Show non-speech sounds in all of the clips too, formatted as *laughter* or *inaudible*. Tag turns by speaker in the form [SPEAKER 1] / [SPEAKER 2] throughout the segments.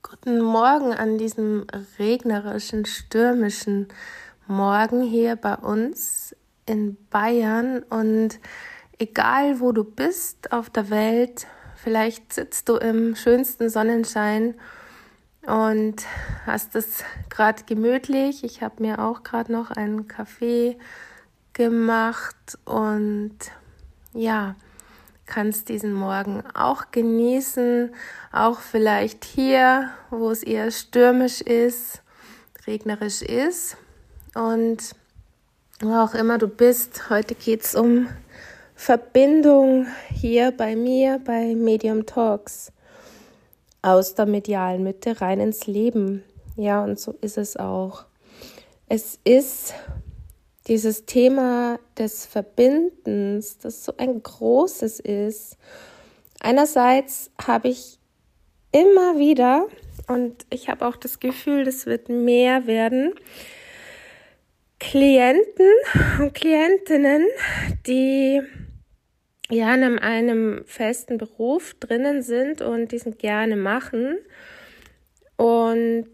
[SPEAKER 1] Guten Morgen an diesem regnerischen, stürmischen Morgen hier bei uns in Bayern. Und egal wo du bist auf der Welt, vielleicht sitzt du im schönsten Sonnenschein und hast es gerade gemütlich. Ich habe mir auch gerade noch einen Kaffee gemacht und ja, kannst diesen Morgen auch genießen, auch vielleicht hier, wo es eher stürmisch ist, regnerisch ist und wo auch immer du bist. Heute geht es um Verbindung hier bei mir bei Medium Talks aus der medialen Mitte rein ins Leben. Ja, und so ist es auch. Es ist dieses Thema des Verbindens, das so ein großes ist. Einerseits habe ich immer wieder, und ich habe auch das Gefühl, das wird mehr werden, Klienten und Klientinnen, die ja in einem festen Beruf drinnen sind und diesen gerne machen und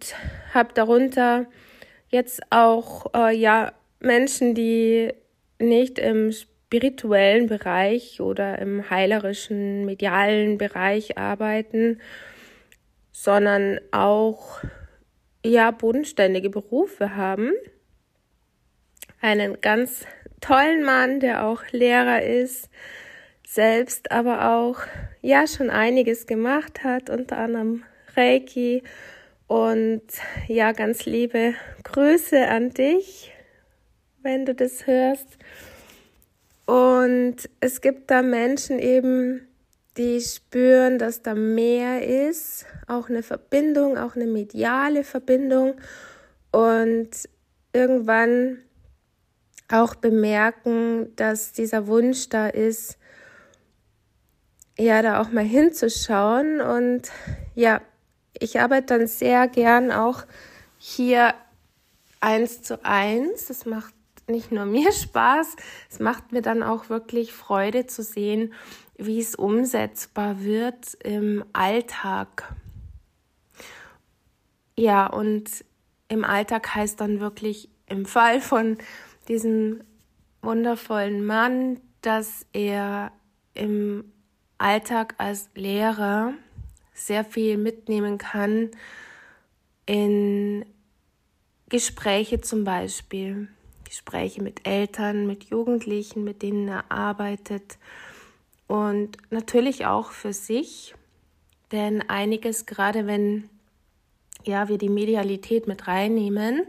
[SPEAKER 1] habe darunter jetzt auch äh, ja Menschen, die nicht im spirituellen Bereich oder im heilerischen, medialen Bereich arbeiten, sondern auch ja bodenständige Berufe haben. Einen ganz tollen Mann, der auch Lehrer ist, selbst aber auch ja schon einiges gemacht hat, unter anderem Reiki und ja ganz liebe Grüße an dich wenn du das hörst. Und es gibt da Menschen eben, die spüren, dass da mehr ist, auch eine Verbindung, auch eine mediale Verbindung und irgendwann auch bemerken, dass dieser Wunsch da ist, ja, da auch mal hinzuschauen und ja, ich arbeite dann sehr gern auch hier eins zu eins. Das macht nicht nur mir Spaß, es macht mir dann auch wirklich Freude zu sehen, wie es umsetzbar wird im Alltag. Ja, und im Alltag heißt dann wirklich im Fall von diesem wundervollen Mann, dass er im Alltag als Lehrer sehr viel mitnehmen kann in Gespräche zum Beispiel. Gespräche mit Eltern, mit Jugendlichen, mit denen er arbeitet. Und natürlich auch für sich, denn einiges, gerade wenn ja, wir die Medialität mit reinnehmen,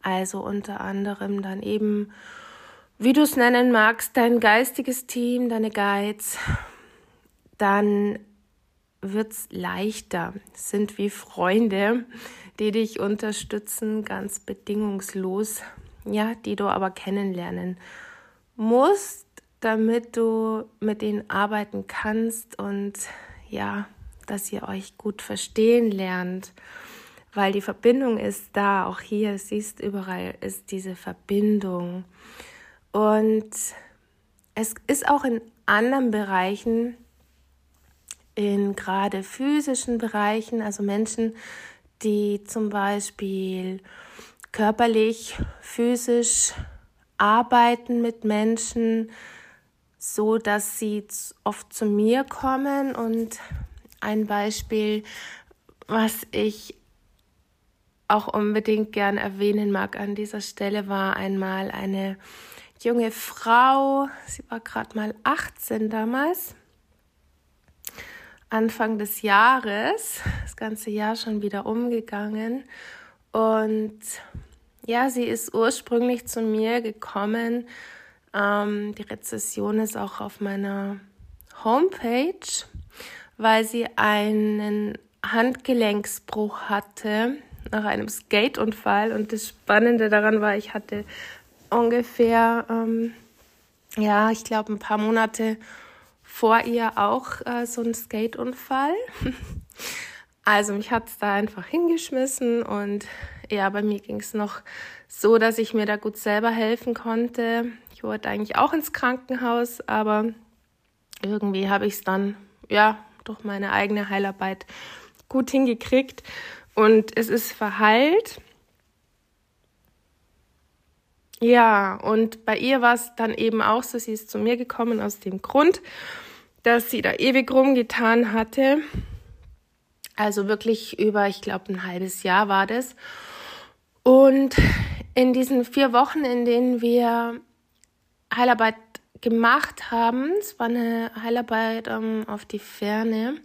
[SPEAKER 1] also unter anderem dann eben, wie du es nennen magst, dein geistiges Team, deine Guides, dann wird es leichter. Sind wie Freunde, die dich unterstützen, ganz bedingungslos ja, die du aber kennenlernen musst, damit du mit denen arbeiten kannst und ja, dass ihr euch gut verstehen lernt, weil die Verbindung ist da, auch hier, siehst überall ist diese Verbindung. Und es ist auch in anderen Bereichen, in gerade physischen Bereichen, also Menschen, die zum Beispiel körperlich, physisch arbeiten mit Menschen, so dass sie oft zu mir kommen. Und ein Beispiel, was ich auch unbedingt gern erwähnen mag an dieser Stelle, war einmal eine junge Frau, sie war gerade mal 18 damals, Anfang des Jahres, das ganze Jahr schon wieder umgegangen und ja, sie ist ursprünglich zu mir gekommen. Ähm, die Rezession ist auch auf meiner Homepage, weil sie einen Handgelenksbruch hatte nach einem Skateunfall. Und das Spannende daran war, ich hatte ungefähr, ähm, ja, ich glaube, ein paar Monate vor ihr auch äh, so einen Skateunfall. *laughs* Also mich hat es da einfach hingeschmissen und ja, bei mir ging es noch so, dass ich mir da gut selber helfen konnte. Ich wollte eigentlich auch ins Krankenhaus, aber irgendwie habe ich es dann, ja, durch meine eigene Heilarbeit gut hingekriegt und es ist verheilt. Ja, und bei ihr war es dann eben auch so, sie ist zu mir gekommen aus dem Grund, dass sie da ewig rumgetan hatte. Also wirklich über, ich glaube, ein halbes Jahr war das. Und in diesen vier Wochen, in denen wir Heilarbeit gemacht haben, es war eine Heilarbeit ähm, auf die Ferne,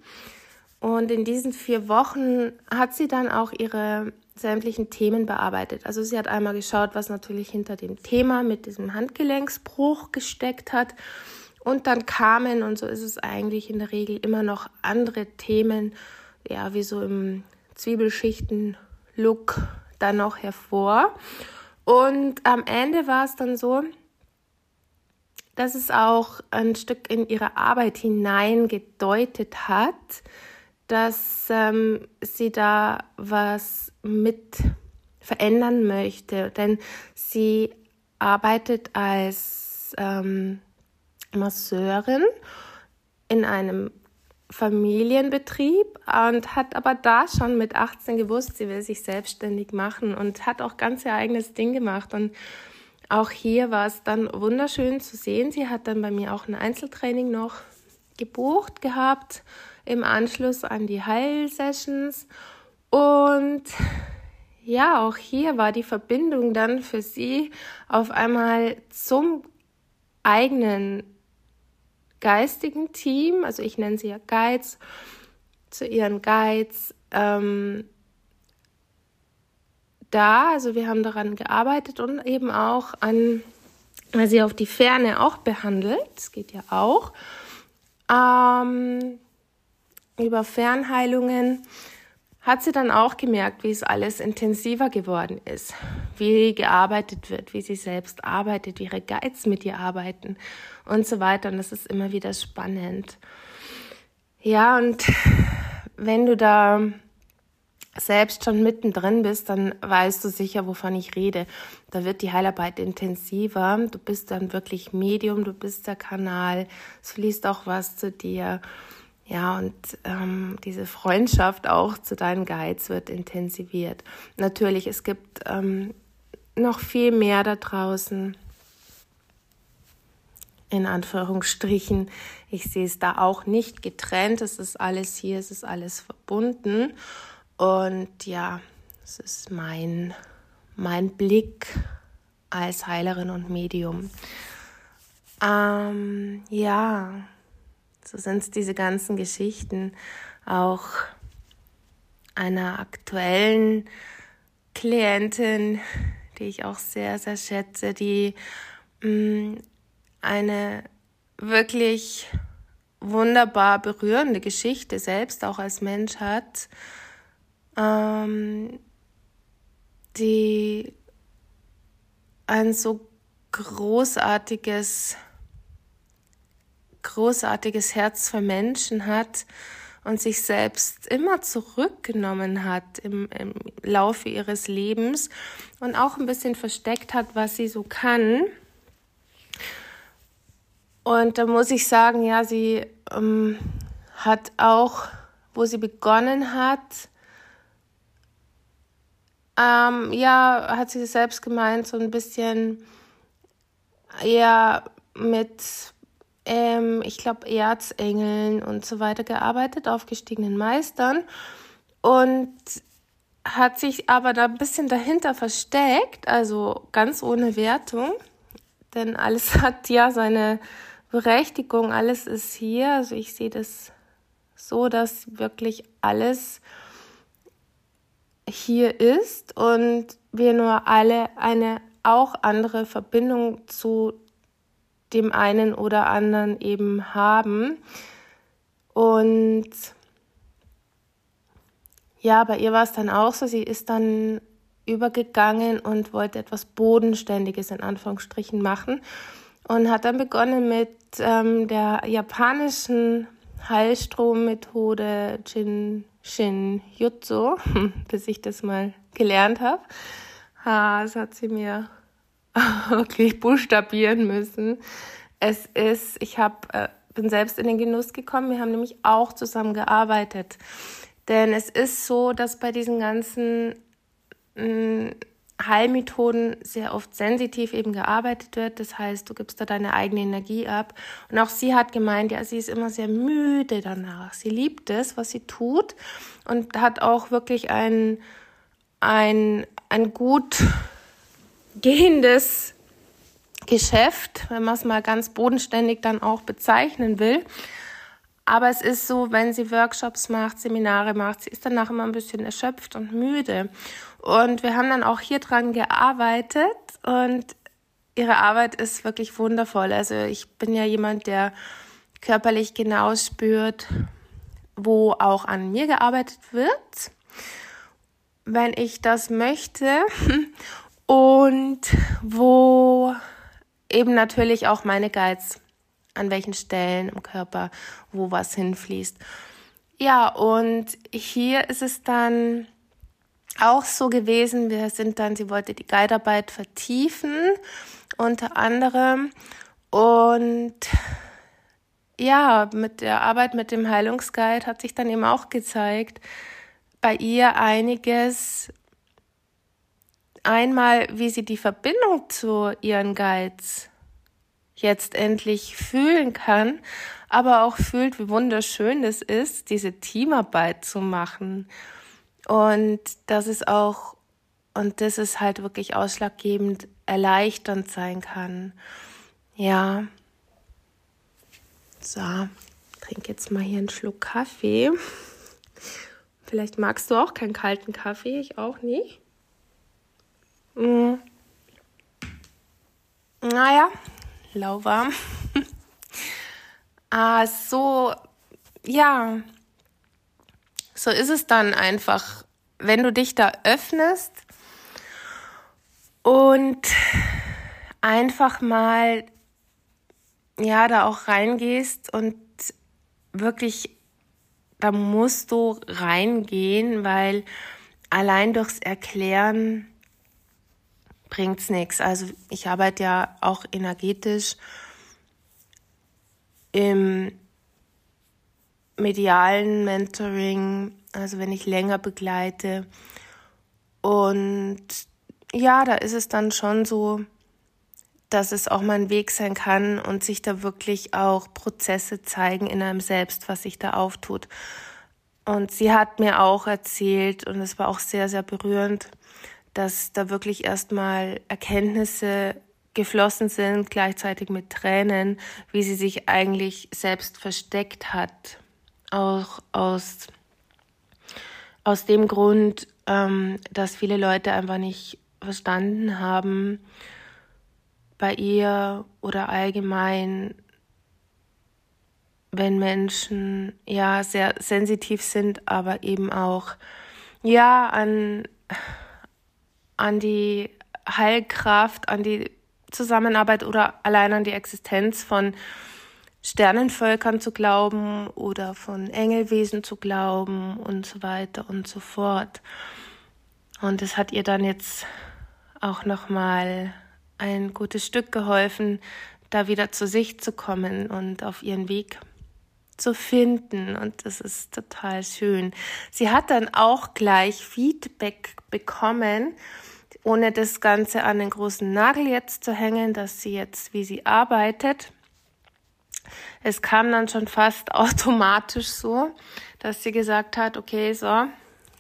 [SPEAKER 1] und in diesen vier Wochen hat sie dann auch ihre sämtlichen Themen bearbeitet. Also sie hat einmal geschaut, was natürlich hinter dem Thema mit diesem Handgelenksbruch gesteckt hat. Und dann kamen, und so ist es eigentlich in der Regel, immer noch andere Themen, ja, wie so im Zwiebelschichten-Look dann noch hervor. Und am Ende war es dann so, dass es auch ein Stück in ihre Arbeit hineingedeutet hat, dass ähm, sie da was mit verändern möchte, denn sie arbeitet als ähm, Masseurin in einem Familienbetrieb und hat aber da schon mit 18 gewusst, sie will sich selbstständig machen und hat auch ganz ihr eigenes Ding gemacht. Und auch hier war es dann wunderschön zu sehen. Sie hat dann bei mir auch ein Einzeltraining noch gebucht gehabt im Anschluss an die Heilsessions. Und ja, auch hier war die Verbindung dann für sie auf einmal zum eigenen geistigen Team, also ich nenne sie ja Guides, zu ihren Guides ähm, da. Also wir haben daran gearbeitet und eben auch an, weil sie auf die Ferne auch behandelt, das geht ja auch. Ähm, über Fernheilungen hat sie dann auch gemerkt, wie es alles intensiver geworden ist, wie gearbeitet wird, wie sie selbst arbeitet, wie ihre Guides mit ihr arbeiten und so weiter. Und das ist immer wieder spannend. Ja, und wenn du da selbst schon mittendrin bist, dann weißt du sicher, wovon ich rede. Da wird die Heilarbeit intensiver. Du bist dann wirklich Medium, du bist der Kanal. Es fließt auch was zu dir. Ja, und ähm, diese Freundschaft auch zu deinen Guides wird intensiviert. Natürlich, es gibt ähm, noch viel mehr da draußen. In Anführungsstrichen. Ich sehe es da auch nicht getrennt. Es ist alles hier, es ist alles verbunden. Und ja, es ist mein, mein Blick als Heilerin und Medium. Ähm, ja, so sind es diese ganzen Geschichten auch einer aktuellen Klientin, die ich auch sehr, sehr schätze, die mh, mm, eine wirklich wunderbar berührende Geschichte selbst auch als Mensch hat, ähm, die ein so großartiges großartiges Herz für Menschen hat und sich selbst immer zurückgenommen hat im, im Laufe ihres Lebens und auch ein bisschen versteckt hat, was sie so kann. Und da muss ich sagen, ja, sie ähm, hat auch, wo sie begonnen hat, ähm, ja, hat sie selbst gemeint, so ein bisschen, ja, mit ähm, ich glaube, Erzengeln und so weiter gearbeitet, aufgestiegenen Meistern. Und hat sich aber da ein bisschen dahinter versteckt, also ganz ohne Wertung, denn alles *laughs* hat ja seine Berechtigung, alles ist hier, also ich sehe das so, dass wirklich alles hier ist und wir nur alle eine auch andere Verbindung zu dem einen oder anderen eben haben. Und ja, bei ihr war es dann auch so, sie ist dann übergegangen und wollte etwas Bodenständiges in Anführungsstrichen machen und hat dann begonnen mit ähm, der japanischen Heilstrommethode Jin Shin Jutsu, *laughs* bis ich das mal gelernt habe. Ha, das hat sie mir *laughs* wirklich buchstabieren müssen. Es ist, ich hab, äh, bin selbst in den Genuss gekommen. Wir haben nämlich auch zusammen gearbeitet. Denn es ist so, dass bei diesen ganzen mh, mm, Heilmethoden sehr oft sensitiv eben gearbeitet wird. Das heißt, du gibst da deine eigene Energie ab. Und auch sie hat gemeint, ja, sie ist immer sehr müde danach. Sie liebt es, was sie tut und hat auch wirklich ein, ein, ein gut gehendes Geschäft, wenn man es mal ganz bodenständig dann auch bezeichnen will. Aber es ist so, wenn sie Workshops macht, Seminare macht, sie ist danach immer ein bisschen erschöpft und müde. Und wir haben dann auch hier dran gearbeitet und ihre Arbeit ist wirklich wundervoll. Also ich bin ja jemand, der körperlich genau spürt, wo auch an mir gearbeitet wird, wenn ich das möchte *laughs* und wo eben natürlich auch meine Guides an welchen Stellen im Körper, wo was hinfließt. Ja, und hier ist es dann auch so gewesen, wir sind dann, sie wollte die Guidearbeit vertiefen, unter anderem. Und ja, mit der Arbeit mit dem Heilungsguide hat sich dann eben auch gezeigt, bei ihr einiges, einmal, wie sie die Verbindung zu ihren Guides jetzt endlich fühlen kann, aber auch fühlt, wie wunderschön es ist, diese Teamarbeit zu machen. Und das ist auch, und das ist halt wirklich ausschlaggebend, erleichternd sein kann. Ja. So, trink jetzt mal hier einen Schluck Kaffee. Vielleicht magst du auch keinen kalten Kaffee, ich auch nicht. Mm. Naja, lauwarm. *laughs* ah, so, ja, so ist es dann einfach, wenn du dich da öffnest und einfach mal, ja, da auch reingehst und wirklich, da musst du reingehen, weil allein durchs Erklären bringt's nichts. Also ich arbeite ja auch energetisch im medialen Mentoring, also wenn ich länger begleite. Und ja, da ist es dann schon so, dass es auch mal ein Weg sein kann und sich da wirklich auch Prozesse zeigen in einem selbst, was sich da auftut. Und sie hat mir auch erzählt, und es war auch sehr, sehr berührend, dass da wirklich erstmal Erkenntnisse geflossen sind, gleichzeitig mit Tränen, wie sie sich eigentlich selbst versteckt hat. Auch aus, aus dem Grund, ähm, dass viele Leute einfach nicht verstanden haben, bei ihr oder allgemein, wenn Menschen ja sehr sensitiv sind, aber eben auch ja an, an die Heilkraft, an die Zusammenarbeit oder allein an die Existenz von Sternenvölkern zu glauben oder von Engelwesen zu glauben und so weiter und so fort. Und es hat ihr dann jetzt auch nochmal ein gutes Stück geholfen, da wieder zu sich zu kommen und auf ihren Weg zu finden. Und das ist total schön. Sie hat dann auch gleich Feedback bekommen, ohne das Ganze an den großen Nagel jetzt zu hängen, dass sie jetzt, wie sie arbeitet, es kam dann schon fast *laughs* automatisch so, dass sie gesagt hat, okay, so,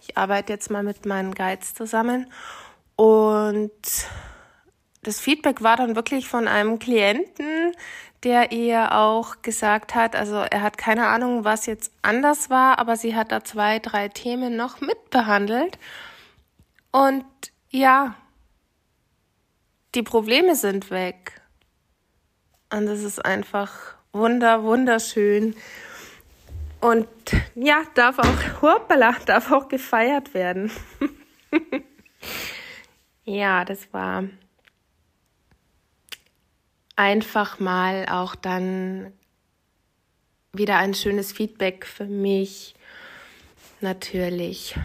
[SPEAKER 1] ich arbeite jetzt mal mit meinen Guides zusammen. Und das Feedback war dann wirklich von einem Klienten, der ihr auch gesagt hat, also er hat keine Ahnung, was jetzt anders war, aber sie hat da zwei, drei Themen noch mitbehandelt. Und ja, die Probleme sind weg. Und es ist einfach wunder, wunderschön. Und ja, darf auch, hoppala, darf auch gefeiert werden. *laughs* ja, das war einfach mal auch dann wieder ein schönes Feedback für mich. Natürlich.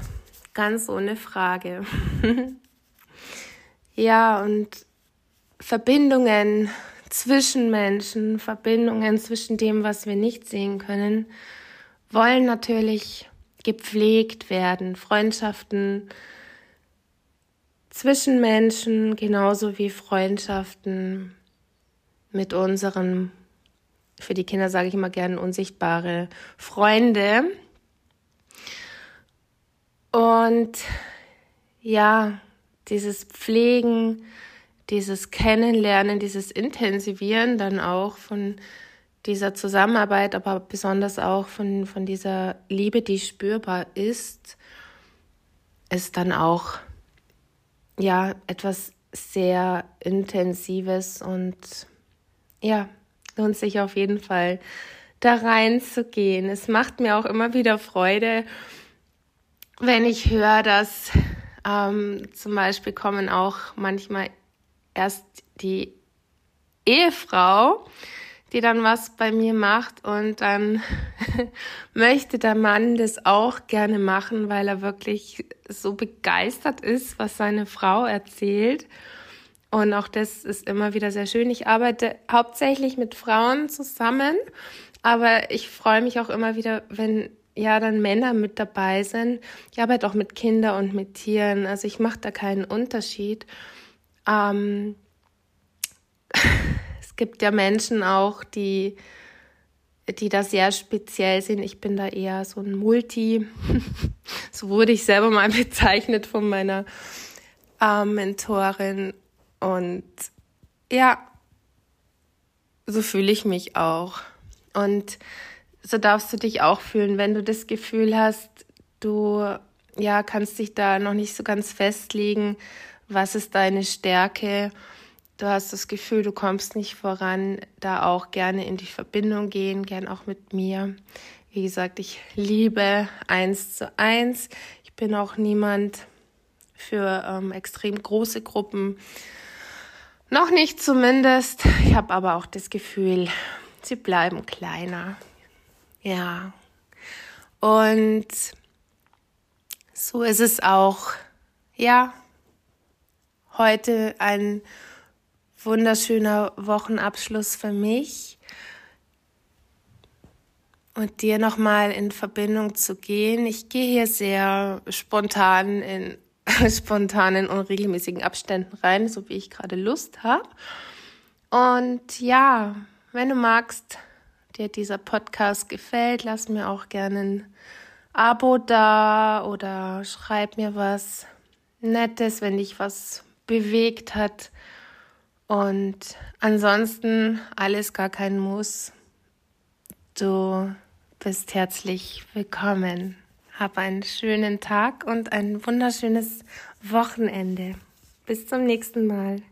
[SPEAKER 1] Ganz ohne Frage. *laughs* ja, und Verbindungen zwischen Menschen, Verbindungen zwischen dem, was wir nicht sehen können, wollen natürlich gepflegt werden, Freundschaften zwischen Menschen genauso wie Freundschaften mit unseren, für die Kinder sage ich immer gerne unsichtbare Freunde. Und ja, dieses Pflegen, dieses Kennenlernen, dieses Intensivieren dann auch von dieser Zusammenarbeit, aber besonders auch von, von dieser Liebe, die spürbar ist, ist dann auch ja etwas sehr Intensives und ja, lohnt sich auf jeden Fall da reinzugehen. Es macht mir auch immer wieder Freude, wenn ich höre, dass ähm, zum Beispiel kommen auch manchmal erst die Ehefrau, die dann was bei mir macht und dann *laughs* möchte der Mann das auch gerne machen, weil er wirklich so begeistert ist, was seine Frau erzählt. Und auch das ist immer wieder sehr schön. Ich arbeite hauptsächlich mit Frauen zusammen, aber ich freue mich auch immer wieder, wenn ja dann Männer mit dabei sind. Ich arbeite auch mit Kindern und mit Tieren, also ich mache da keinen Unterschied. Ähm, *laughs* es gibt ja Menschen auch, die, die da sehr speziell sind. Ich bin da eher so ein Multi. *laughs* so wurde ich selber mal *laughs* bezeichnet von meiner äh, Mentorin. Und ja, so fühle ich mich auch. Und so darfst du dich auch fühlen, wenn du das Gefühl hast, du ja, kannst dich da noch nicht so ganz festlegen, was ist deine Stärke. Du hast das Gefühl, du kommst nicht voran, da auch gerne in die Verbindung gehen, gern auch mit mir. Wie gesagt, ich liebe eins zu eins. Ich bin auch niemand für ähm, extrem große Gruppen. Noch nicht zumindest. Ich habe aber auch das Gefühl, sie bleiben kleiner. Ja. Und so ist es auch, ja, heute ein wunderschöner Wochenabschluss für mich und dir nochmal in Verbindung zu gehen. Ich gehe hier sehr spontan in *laughs* spontanen und regelmäßigen Abständen rein, so wie ich gerade Lust habe. Und ja, wenn du magst, dir dieser Podcast gefällt, lass mir auch gerne ein Abo da oder schreib mir was Nettes, wenn dich was bewegt hat. Und ansonsten alles gar kein Muss. Du bist herzlich willkommen. Hab einen schönen Tag und ein wunderschönes Wochenende. Bis zum nächsten Mal.